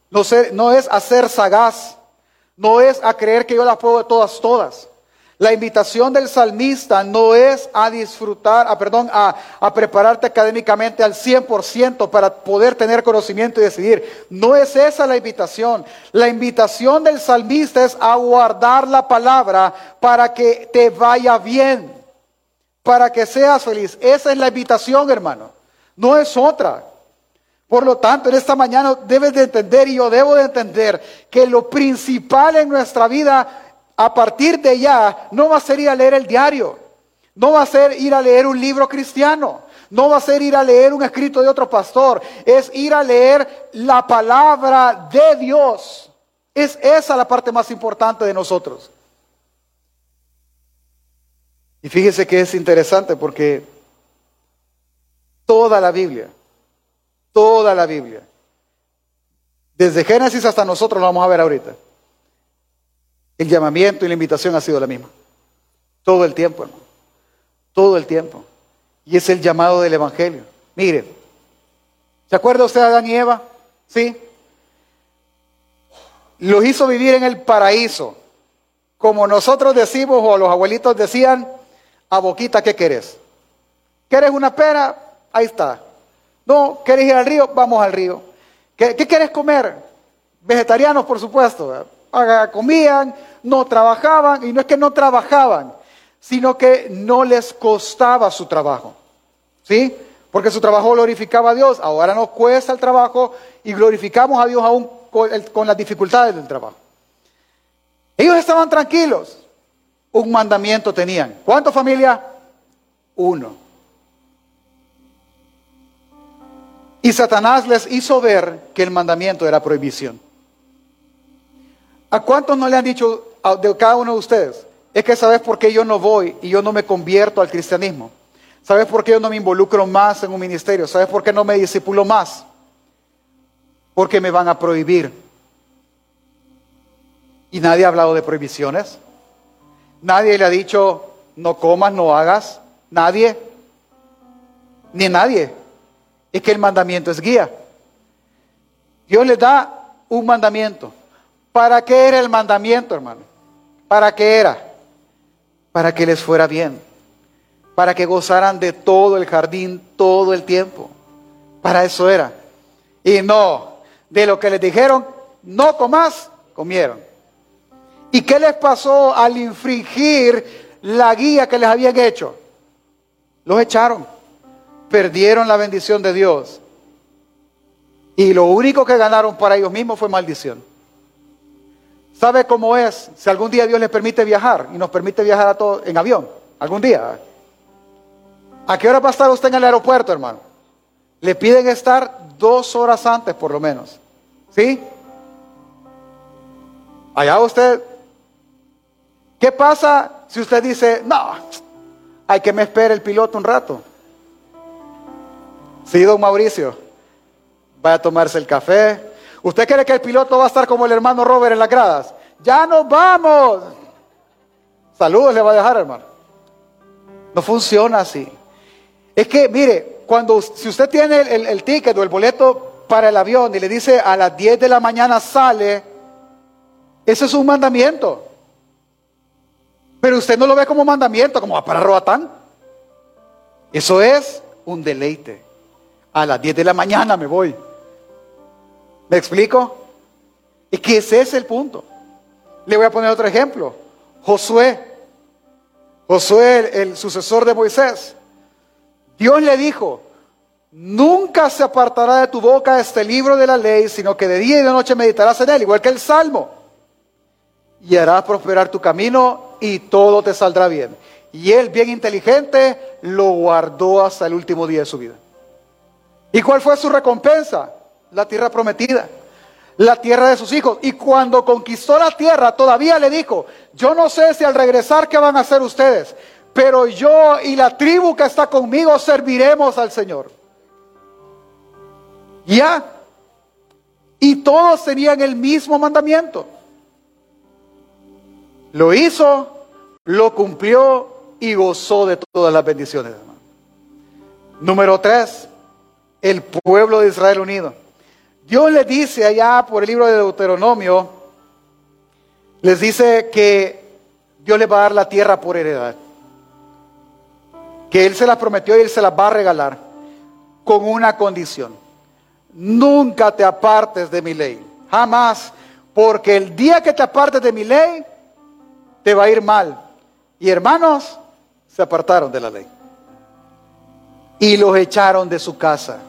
No, es hacer sagaz, no es a creer que yo las puedo todas, todas. La invitación del salmista no es a disfrutar, a, perdón, a, a prepararte académicamente al 100% para poder tener conocimiento y decidir. No es esa la invitación. La invitación del salmista es a guardar la palabra para que te vaya bien, para que seas feliz. Esa es la invitación, hermano. No es otra. Por lo tanto, en esta mañana debes de entender y yo debo de entender que lo principal en nuestra vida a partir de ya no va a ser ir a leer el diario, no va a ser ir a leer un libro cristiano, no va a ser ir a leer un escrito de otro pastor, es ir a leer la palabra de Dios. Es esa la parte más importante de nosotros. Y fíjese que es interesante porque toda la Biblia Toda la Biblia. Desde Génesis hasta nosotros lo vamos a ver ahorita. El llamamiento y la invitación ha sido la misma. Todo el tiempo, hermano. Todo el tiempo. Y es el llamado del Evangelio. Miren, ¿se acuerda usted de Adán y Eva? Sí. Los hizo vivir en el paraíso. Como nosotros decimos o los abuelitos decían, a boquita, ¿qué querés? ¿Quieres una pera? Ahí está. No, ¿quieres ir al río? Vamos al río. ¿Qué, quieres comer? Vegetarianos, por supuesto. Comían, no trabajaban, y no es que no trabajaban, sino que no les costaba su trabajo. ¿Sí? Porque su trabajo glorificaba a Dios. Ahora nos cuesta el trabajo y glorificamos a Dios aún con, las dificultades del trabajo. Ellos estaban tranquilos. Un mandamiento tenían. ¿Cuánto familia? Uno. Y Satanás les hizo ver que el mandamiento era prohibición. ¿A cuántos no le han dicho de cada uno de ustedes? Es que sabes por qué yo no voy y yo no me convierto al cristianismo. ¿Sabes por qué yo no me involucro más en un ministerio? ¿Sabes por qué no me disipulo más? Porque me van a prohibir. Y nadie ha hablado de prohibiciones. Nadie le ha dicho, no comas, no hagas. Nadie. Ni nadie. Es que el mandamiento es guía. Dios le da un mandamiento. ¿Para qué era el mandamiento, hermano? ¿Para qué era? Para que les fuera bien para que gozaran de todo el jardín todo el tiempo. Para eso era. Y no, de lo que les dijeron, no comas, comieron. ¿Y qué les pasó al infringir la guía que les habían hecho? Los echaron, perdieron la bendición de Dios. Y lo único que ganaron para ellos mismos fue maldición. ¿Sabe cómo es? Si algún día Dios les permite viajar y nos permite viajar a todos en avión, algún día. ¿A qué hora va a estar usted en el aeropuerto, hermano? Le piden estar dos horas antes, por lo menos. ¿Sí? Allá usted. ¿Qué pasa si usted dice, no, hay que me espere el piloto un rato? Sí, don Mauricio. Vaya a tomarse el café. ¿Usted cree que el piloto va a estar como el hermano Robert en las gradas? Ya nos vamos. Saludos le va a dejar, hermano. No funciona así. Es que, mire, cuando si usted tiene el, ticket o el boleto para el avión y le dice a las 10 de la mañana sale, ese es un mandamiento. Pero usted no lo ve como mandamiento, como para Roatán. Eso es un deleite. A las 10 de la mañana me voy. ¿Me explico? Y que ese es el punto. Le voy a poner otro ejemplo. Josué. Josué, el sucesor de Moisés. Dios le dijo, nunca se apartará de tu boca este libro de la ley, sino que de día y de noche meditarás en él, igual que el Salmo. Y harás prosperar tu camino y todo te saldrá bien. Y él, bien inteligente, lo guardó hasta el último día de su vida. ¿Y cuál fue su recompensa? La tierra prometida, la tierra de sus hijos. Y cuando conquistó la tierra, todavía le dijo, yo no sé si al regresar, ¿qué van a hacer ustedes? pero yo y la tribu que está conmigo serviremos al Señor. Ya. Y todos tenían el mismo mandamiento. Lo hizo, lo cumplió y gozó de todas las bendiciones. Número tres, el pueblo de Israel unido. Dios les dice allá por el libro de Deuteronomio, les dice que Dios les va a dar la tierra por heredad que Él se las prometió y Él se las va a regalar con una condición. Nunca te apartes de mi ley, jamás, porque el día que te apartes de mi ley, te va a ir mal. Y hermanos, se apartaron de la ley. Y los echaron de su casa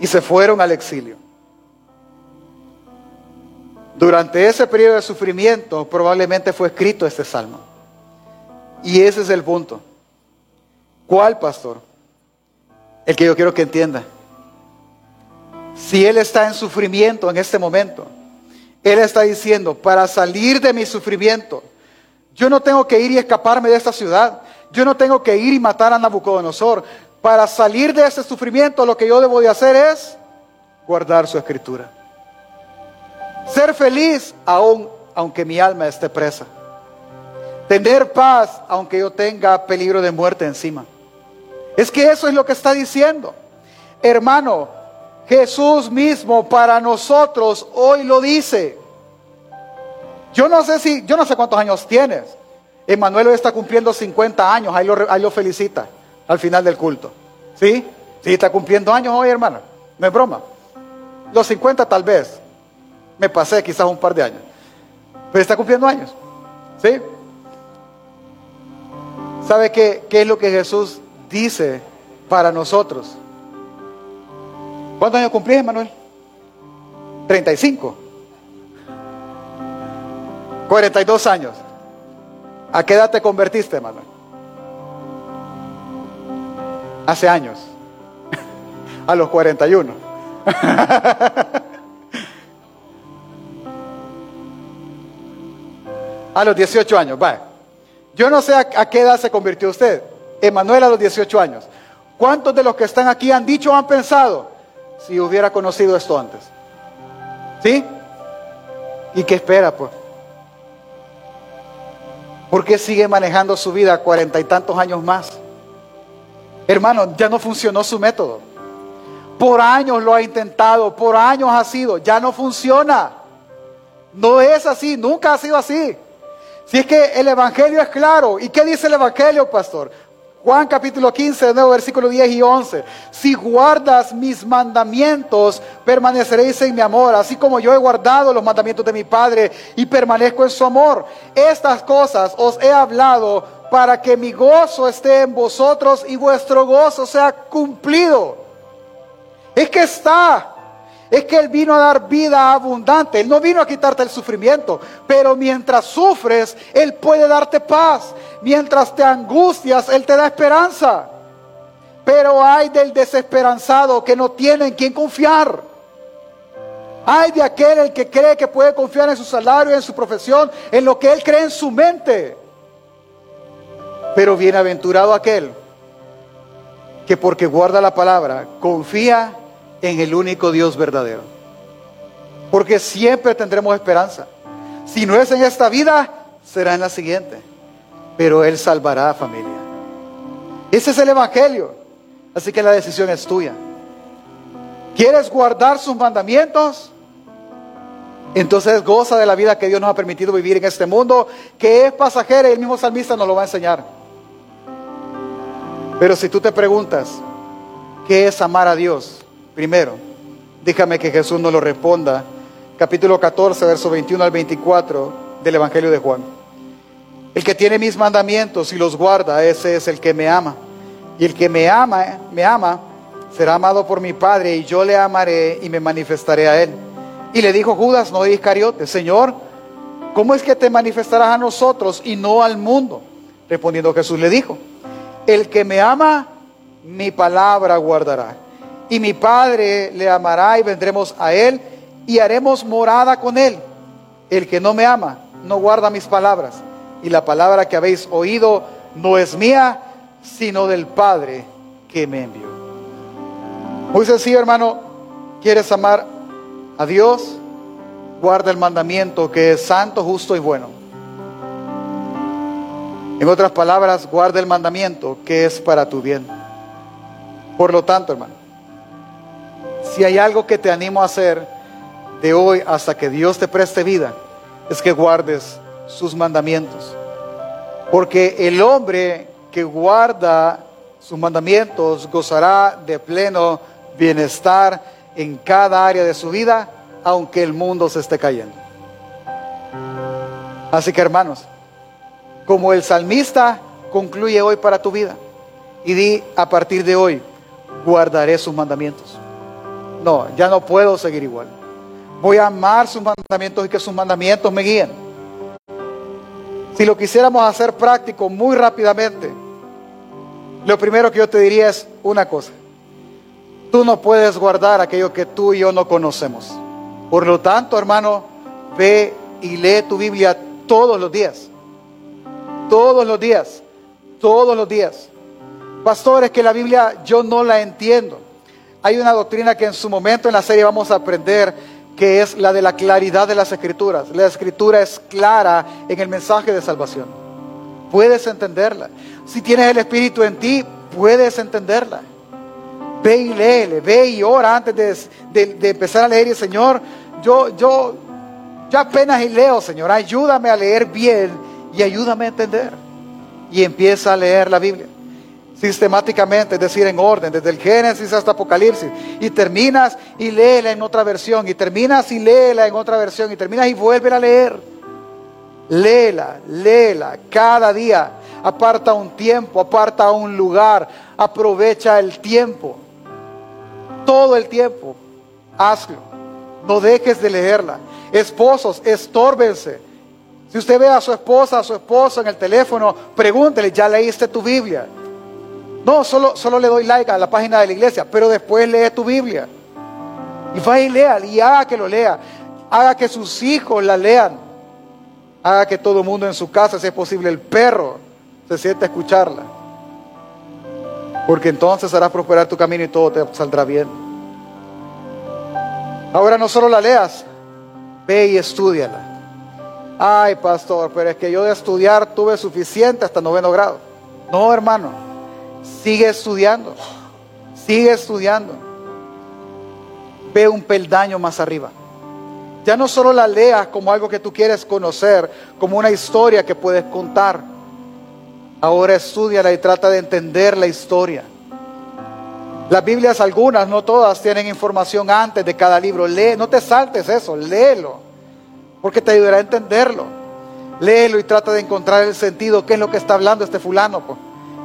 y se fueron al exilio. Durante ese periodo de sufrimiento probablemente fue escrito este salmo. Y ese es el punto. ¿Cuál pastor? El que yo quiero que entienda. Si Él está en sufrimiento en este momento, Él está diciendo, para salir de mi sufrimiento, yo no tengo que ir y escaparme de esta ciudad. Yo no tengo que ir y matar a Nabucodonosor. Para salir de ese sufrimiento, lo que yo debo de hacer es guardar su escritura. Ser feliz aún aunque mi alma esté presa. Tener paz aunque yo tenga peligro de muerte encima. Es que eso es lo que está diciendo. Hermano, Jesús mismo para nosotros hoy lo dice. Yo no sé si, yo no sé cuántos años tienes. Emanuel está cumpliendo 50 años, ahí lo, ahí lo felicita al final del culto. ¿Sí? Sí, está cumpliendo años hoy, hermano. No es broma. Los 50 tal vez. Me pasé quizás un par de años. Pero está cumpliendo años. ¿Sí? ¿Sabe qué, qué es lo que Jesús dice para nosotros. ¿Cuántos años cumplís, Manuel? 35. 42 años. ¿A qué edad te convertiste, Manuel? Hace años. A los 41. a los 18 años, va. Yo no sé a, qué edad se convirtió usted. Emanuel a los 18 años. ¿Cuántos de los que están aquí han dicho o han pensado si hubiera conocido esto antes? ¿Sí? ¿Y qué espera, pues? ¿Por qué sigue manejando su vida cuarenta y tantos años más? Hermano, ya no funcionó su método. Por años lo ha intentado, por años ha sido, ya no funciona. No es así, nunca ha sido así. Si es que el Evangelio es claro. ¿Y qué dice el Evangelio, pastor? Juan capítulo 15, de nuevo versículo 10 y 11. Si guardas mis mandamientos, permaneceréis en mi amor, así como yo he guardado los mandamientos de mi Padre y permanezco en su amor. Estas cosas os he hablado para que mi gozo esté en vosotros y vuestro gozo sea cumplido. Es que está. Es que Él vino a dar vida abundante. Él no vino a quitarte el sufrimiento. Pero mientras sufres, Él puede darte paz. Mientras te angustias, Él te da esperanza. Pero hay del desesperanzado que no tiene en quién confiar. Hay de aquel el que cree que puede confiar en su salario, en su profesión, en lo que él cree en su mente. Pero bienaventurado aquel que porque guarda la palabra, confía en el único Dios verdadero. Porque siempre tendremos esperanza. Si no es en esta vida, será en la siguiente. Pero Él salvará a familia. Ese es el Evangelio. Así que la decisión es tuya. ¿Quieres guardar sus mandamientos? Entonces goza de la vida que Dios nos ha permitido vivir en este mundo, que es pasajera y el mismo salmista nos lo va a enseñar. Pero si tú te preguntas, ¿qué es amar a Dios? Primero, déjame que Jesús nos lo responda. Capítulo 14, verso 21 al 24 del Evangelio de Juan. El que tiene mis mandamientos y los guarda, ese es el que me ama. Y el que me ama, me ama, será amado por mi Padre, y yo le amaré y me manifestaré a él. Y le dijo Judas, no Iscariote, Señor, ¿cómo es que te manifestarás a nosotros y no al mundo? Respondiendo Jesús le dijo, el que me ama, mi palabra guardará y mi Padre le amará y vendremos a Él y haremos morada con Él. El que no me ama no guarda mis palabras y la palabra que habéis oído no es mía, sino del Padre que me envió. Muy sencillo, hermano. ¿Quieres amar a Dios? Guarda el mandamiento que es santo, justo y bueno. En otras palabras, guarda el mandamiento que es para tu bien. Por lo tanto, hermano, si hay algo que te animo a hacer de hoy hasta que Dios te preste vida, es que guardes sus mandamientos. Porque el hombre que guarda sus mandamientos gozará de pleno bienestar en cada área de su vida, aunque el mundo se esté cayendo. Así que hermanos, como el salmista concluye hoy para tu vida, y di a partir de hoy, guardaré sus mandamientos. No, ya no puedo seguir igual. Voy a amar sus mandamientos y que sus mandamientos me guíen. Si lo quisiéramos hacer práctico muy rápidamente, lo primero que yo te diría es una cosa. Tú no puedes guardar aquello que tú y yo no conocemos. Por lo tanto, hermano, ve y lee tu Biblia todos los días. Todos los días. Todos los días. Pastores, que la Biblia yo no la entiendo. Hay una doctrina que en su momento en la serie vamos a aprender, que es la de la claridad de las escrituras. La escritura es clara en el mensaje de salvación. Puedes entenderla. Si tienes el Espíritu en ti, puedes entenderla. Ve y léele, ve y ora antes de, empezar a leer. Y Señor, yo, yo, yo apenas leo, Señor. Ayúdame a leer bien y ayúdame a entender. Y empieza a leer la Biblia sistemáticamente, es decir, en orden, desde el Génesis hasta Apocalipsis, y terminas y léela en otra versión, y terminas y léela en otra versión, y terminas y vuelve a leer. Léela, léela cada día. aparta un tiempo, aparta un lugar, aprovecha el tiempo. Todo el tiempo, hazlo. No dejes de leerla. Esposos, estórbense. Si usted ve a su esposa, a su esposo en el teléfono, pregúntele, ¿ya leíste tu Biblia? No, solo, solo le doy like a la página de la iglesia, pero después lee tu Biblia. Y vaya y lea, y haga que lo lea. Haga que sus hijos la lean. Haga que todo el mundo en su casa, si es posible, el perro, se siente a escucharla. Porque entonces harás prosperar tu camino y todo te saldrá bien. Ahora no solo la leas, ve y estudiala. Ay, pastor, pero es que yo de estudiar tuve suficiente hasta noveno grado. No, hermano, sigue estudiando, sigue estudiando. Ve un peldaño más arriba. Ya no solo la leas como algo que tú quieres conocer, como una historia que puedes contar. Ahora estudiala y trata de entender la historia. Las Biblias, algunas, no todas, tienen información antes de cada libro. Lee, no te saltes eso, léelo porque te ayudará a entenderlo. Léelo y trata de encontrar el sentido, qué es lo que está hablando este fulano,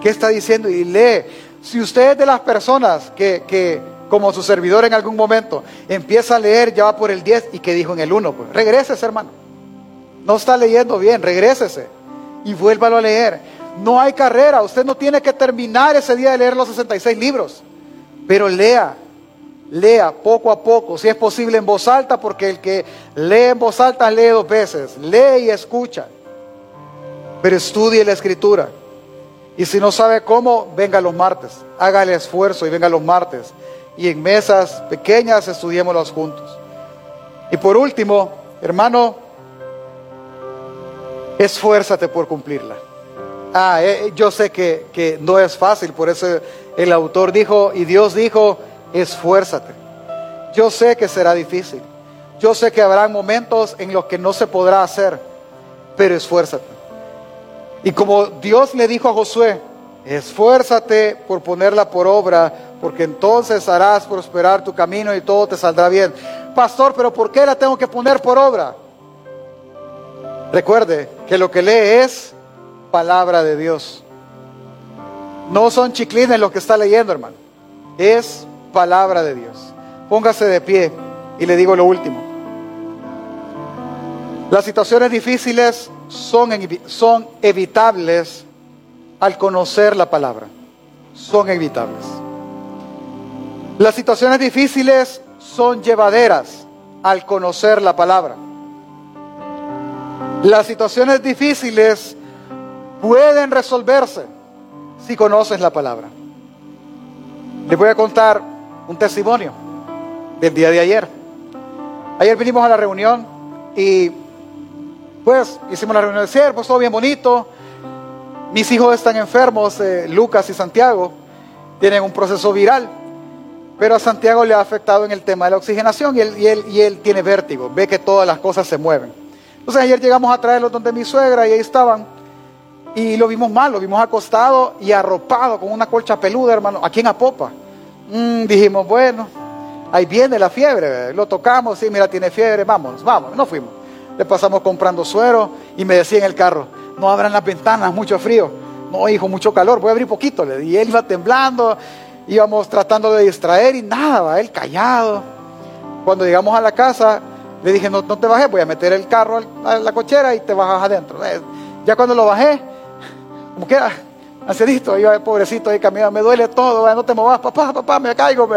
qué está diciendo y lee. Si usted es de las personas que, que, como su servidor en algún momento, empieza a leer, ya va por el 10 y que dijo en el 1, pues regrésese hermano. No está leyendo bien, regrésese y vuélvalo a leer. No hay carrera, usted no tiene que terminar ese día de leer los 66 libros, pero lea, lea poco a poco, si es posible en voz alta, porque el que lee en voz alta lee dos veces, lee y escucha, pero estudie la escritura. Y si no sabe cómo, venga los martes, haga el esfuerzo y venga los martes. Y en mesas pequeñas estudiémoslos juntos. Y por último, hermano, esfuérzate por cumplirla. Ah, eh, yo sé que, que no es fácil, por eso el autor dijo, y Dios dijo, esfuérzate. Yo sé que será difícil. Yo sé que habrá momentos en los que no se podrá hacer, pero esfuérzate. Y como Dios le dijo a Josué, esfuérzate por ponerla por obra, porque entonces harás prosperar tu camino y todo te saldrá bien. Pastor, pero ¿por qué la tengo que poner por obra? Recuerde que lo que lee es palabra de Dios. No son chiclines lo que está leyendo, hermano. Es palabra de Dios. Póngase de pie y le digo lo último. Las situaciones difíciles son, son evitables al conocer la palabra. Son evitables. Las situaciones difíciles son llevaderas al conocer la palabra. Las situaciones difíciles pueden resolverse si conoces la palabra. Les voy a contar un testimonio del día de ayer. Ayer vinimos a la reunión y pues hicimos la reunión de siervos, todo bien bonito. Mis hijos están enfermos, eh, Lucas y Santiago, tienen un proceso viral, pero a Santiago le ha afectado en el tema de la oxigenación y él, y él, y él tiene vértigo, ve que todas las cosas se mueven. Entonces ayer llegamos a traerlos donde mi suegra y ahí estaban y lo vimos mal, lo vimos acostado y arropado con una colcha peluda, hermano, aquí en Apopa. Mm, dijimos, bueno, ahí viene la fiebre. Lo tocamos, sí, mira, tiene fiebre, vamos, vamos, no fuimos. Le pasamos comprando suero y me decía en el carro, no abran las ventanas, mucho frío. No, hijo, mucho calor, voy a abrir poquito. Y él iba temblando, íbamos tratando de distraer y nada, él callado. Cuando llegamos a la casa, le dije, no, no te bajes, voy a meter el carro a la cochera y te bajas adentro. Eh, ya cuando lo bajé, como que ancianito, iba pobrecito ahí caminando, me duele todo, no te movas, papá, papá, me caigo.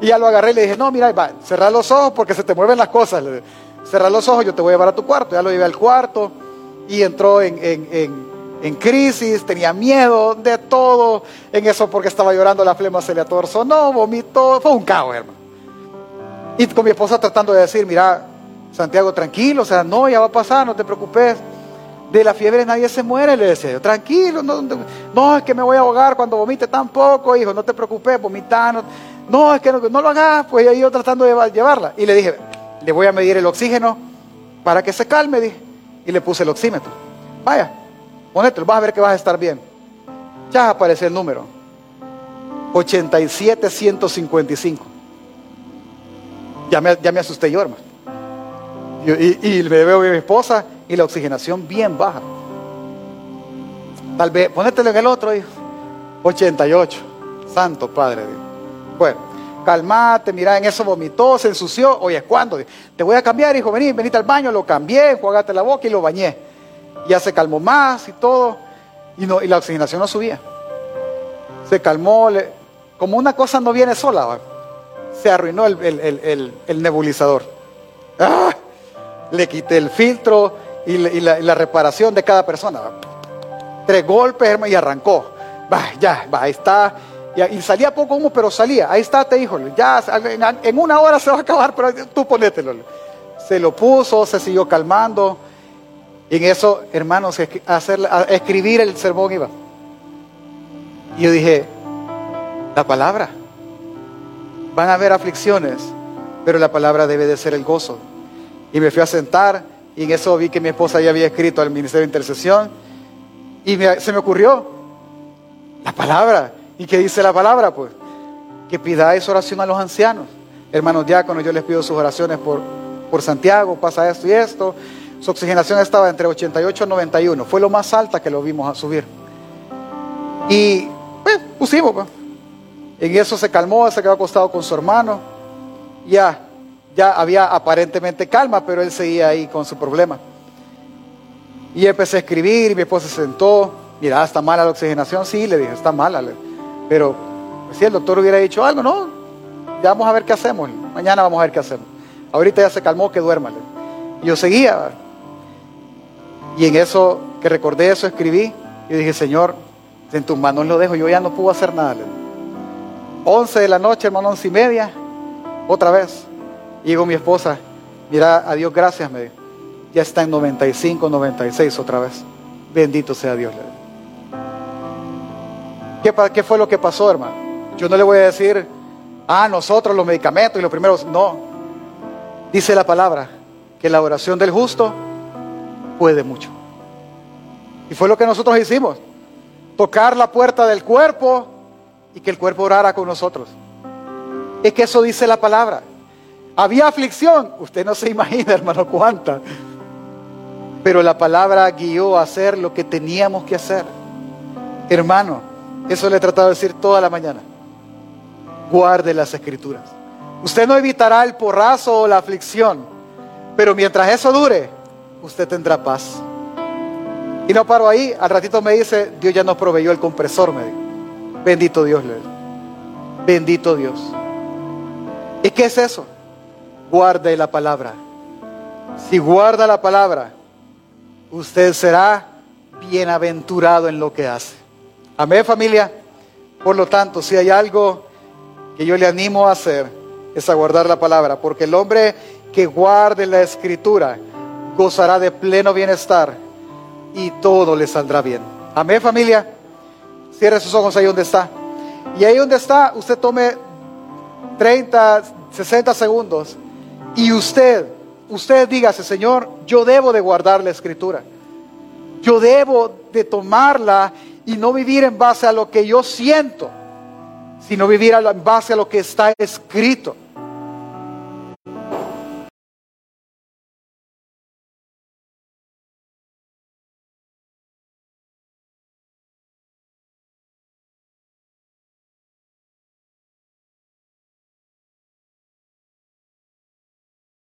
Y ya lo agarré y le dije, no, mira, va, cerrar los ojos porque se te mueven las cosas. Cerrar los ojos, yo te voy a llevar a tu cuarto. Ya lo llevé al cuarto y entró en, en, crisis, tenía miedo de todo. En eso porque estaba llorando, la flema se le atorzó, no, vomitó, fue un caos, hermano. Y con mi esposa tratando de decir, mira, Santiago, tranquilo, o sea, no, ya va a pasar, no te preocupes de la fiebre nadie se muere, le decía yo, tranquilo, no, es que me voy a ahogar cuando vomite tampoco, hijo, no te preocupes, vomitando, no, es que no, lo hagas, pues yo tratando de llevarla. Y le dije, le voy a medir el oxígeno para que se calme, dije, y le puse el oxímetro. Vaya, ponételo, vas a ver que vas a estar bien. Ya aparece el número, 87155. Ya me, ya me asusté yo, hermano. Y, y, me veo a mi esposa y la oxigenación bien baja. Tal vez, ponételo en el otro, hijo. 88. Santo Padre. Bueno, calmate, mira, en eso vomitó, se ensució. Oye, ¿cuándo? Te voy a cambiar, hijo, vení, venite al baño, lo cambié, jugate la boca y lo bañé. Ya se calmó más y todo. Y, no, y la oxigenación no subía. Se calmó, como una cosa no viene sola, se arruinó el, nebulizador. ¡Ah! Le quité el filtro y, la, reparación de cada persona. Tres golpes y arrancó. Va, ya, va, ahí está. Y, salía poco humo, pero salía. Ahí está, te dijo. Ya, en, una hora se va a acabar, pero tú ponételo. Se lo puso, se siguió calmando. Y en eso, hermanos, hacer, escribir el sermón iba. Y yo dije, la palabra. Van a haber aflicciones, pero la palabra debe de ser el gozo. Y me fui a sentar y en eso vi que mi esposa ya había escrito al Ministerio de Intercesión y se me ocurrió la palabra. ¿Y qué dice la palabra? Pues que pidáis oración a los ancianos. Hermanos diáconos, yo les pido sus oraciones por, por Santiago, pasa esto y esto. Su oxigenación estaba entre 88 y 91. Fue lo más alta que lo vimos a subir. Y pues, pusimos. Pues. En eso se calmó, se quedó acostado con su hermano. Ya, ya había aparentemente calma, pero él seguía ahí con su problema. Y empecé a escribir y mi esposa se sentó. Mira, está mala la oxigenación. Sí, le dije, está mala. Pero si el doctor hubiera dicho algo, no, ya vamos a ver qué hacemos. Mañana vamos a ver qué hacemos. Ahorita ya se calmó, que duerma. Y yo seguía. Y en eso, que recordé eso, escribí. Y dije, Señor, en tus manos lo dejo. Yo ya no puedo hacer nada. 11 de la noche, hermano, once y media. Otra vez. Llegó mi esposa. Mira, a Dios gracias, me. Ya está en 95, 96 otra vez. Bendito sea Dios. ¿Qué, ¿Qué fue lo que pasó, hermano? Yo no le voy a decir, ah, nosotros los medicamentos y los primeros. No. Dice la palabra que la oración del justo puede mucho. Y fue lo que nosotros hicimos. Tocar la puerta del cuerpo y que el cuerpo orara con nosotros. Es que eso dice la palabra. Había aflicción, usted no se imagina, hermano, cuánta. Pero la palabra guió a hacer lo que teníamos que hacer. Hermano, eso le he tratado de decir toda la mañana. Guarde las escrituras. Usted no evitará el porrazo o la aflicción, pero mientras eso dure, usted tendrá paz. Y no paro ahí, al ratito me dice, Dios ya nos proveyó el compresor, me dijo. Bendito Dios, le Bendito Dios. ¿Y qué es eso? Guarde la palabra. Si guarda la palabra, usted será bienaventurado en lo que hace. Amén, familia. Por lo tanto, si hay algo que yo le animo a hacer, es a guardar la palabra, porque el hombre que guarde la escritura, gozará de pleno bienestar y todo le saldrá bien. Amén familia. Cierre sus ojos ahí donde está. Y ahí donde está, usted tome 30, 60 segundos y usted, usted dígase, Señor, yo debo de guardar la escritura. Yo debo de tomarla y no vivir en base a lo que yo siento, sino vivir en base a lo que está escrito.